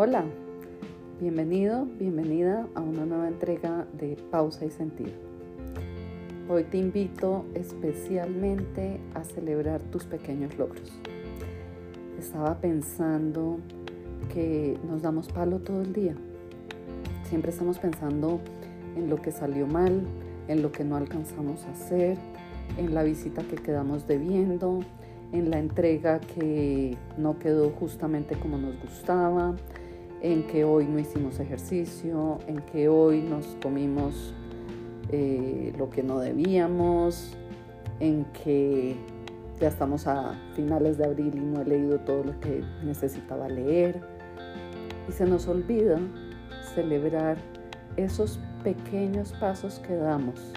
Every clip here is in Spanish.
Hola, bienvenido, bienvenida a una nueva entrega de Pausa y Sentido. Hoy te invito especialmente a celebrar tus pequeños logros. Estaba pensando que nos damos palo todo el día. Siempre estamos pensando en lo que salió mal, en lo que no alcanzamos a hacer, en la visita que quedamos debiendo, en la entrega que no quedó justamente como nos gustaba, en que hoy no hicimos ejercicio, en que hoy nos comimos eh, lo que no debíamos, en que ya estamos a finales de abril y no he leído todo lo que necesitaba leer. Y se nos olvida celebrar esos pequeños pasos que damos,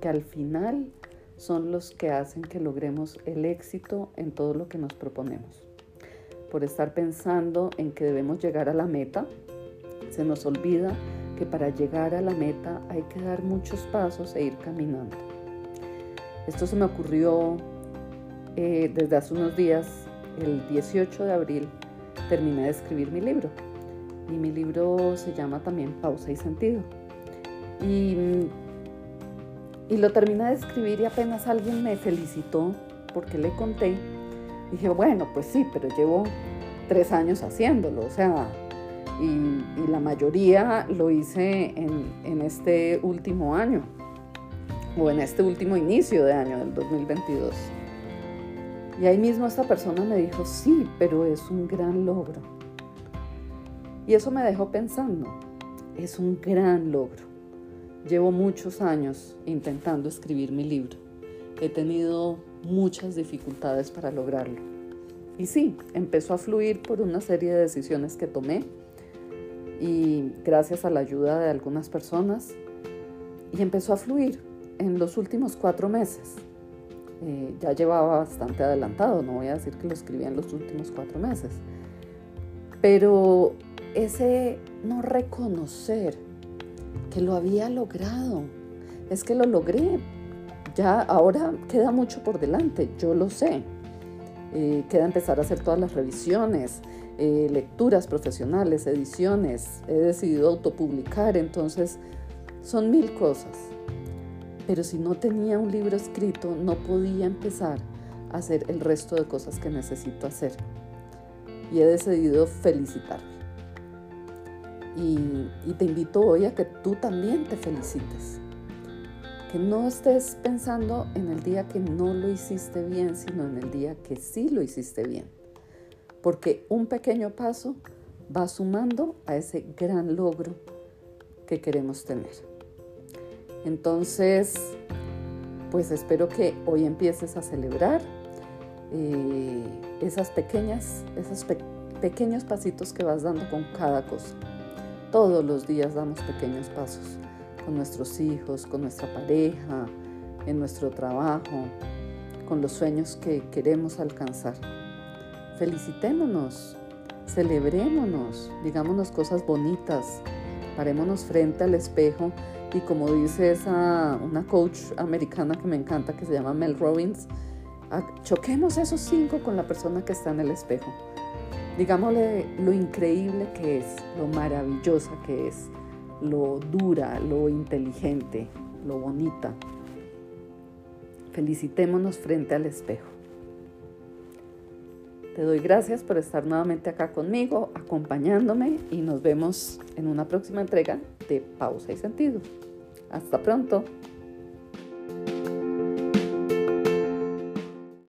que al final son los que hacen que logremos el éxito en todo lo que nos proponemos. Por estar pensando en que debemos llegar a la meta, se nos olvida que para llegar a la meta hay que dar muchos pasos e ir caminando. Esto se me ocurrió eh, desde hace unos días, el 18 de abril, terminé de escribir mi libro. Y mi libro se llama también Pausa y Sentido. Y y lo terminé de escribir y apenas alguien me felicitó porque le conté. Dije, bueno, pues sí, pero llevo tres años haciéndolo, o sea, y, la mayoría lo hice en, en, este último año, o en este último inicio de año del 2022. Y ahí mismo esta persona me dijo, sí, pero es un gran logro. Y eso me dejó pensando, es un gran logro. Llevo muchos años intentando escribir mi libro. He tenido muchas dificultades para lograrlo. Y sí, empezó a fluir por una serie de decisiones que tomé y gracias a la ayuda de algunas personas. Y empezó a fluir en los últimos cuatro meses. Eh, ya llevaba bastante adelantado, no voy a decir que lo escribí en los últimos cuatro meses. Pero ese no reconocer que lo había logrado. Es que lo logré. Ya ahora queda mucho por delante, yo lo sé. Eh, queda empezar a hacer todas las revisiones, eh, lecturas profesionales, ediciones. He decidido autopublicar, entonces son mil cosas. Pero si no tenía un libro escrito, no podía empezar a hacer el resto de cosas que necesito hacer. Y he decidido felicitarme. Y, te invito hoy a que tú también te felicites. Que no estés pensando en el día que no lo hiciste bien, sino en el día que sí lo hiciste bien. Porque un pequeño paso va sumando a ese gran logro que queremos tener. Entonces, pues espero que hoy empieces a celebrar eh, esas pequeñas, esos pequeños pasitos que vas dando con cada cosa. Todos los días damos pequeños pasos con nuestros hijos, con nuestra pareja, en nuestro trabajo, con los sueños que queremos alcanzar. Felicitémonos, celebrémonos, digámonos cosas bonitas, parémonos frente al espejo y como dice esa, una coach americana que me encanta que se llama Mel Robbins, choquemos esos cinco con la persona que está en el espejo digámosle lo increíble que es, lo maravillosa que es, lo dura, lo inteligente, lo bonita. Felicitémonos frente al espejo. Te doy gracias por estar nuevamente acá conmigo, acompañándome y nos vemos en una próxima entrega de Pausa y Sentido. Hasta pronto.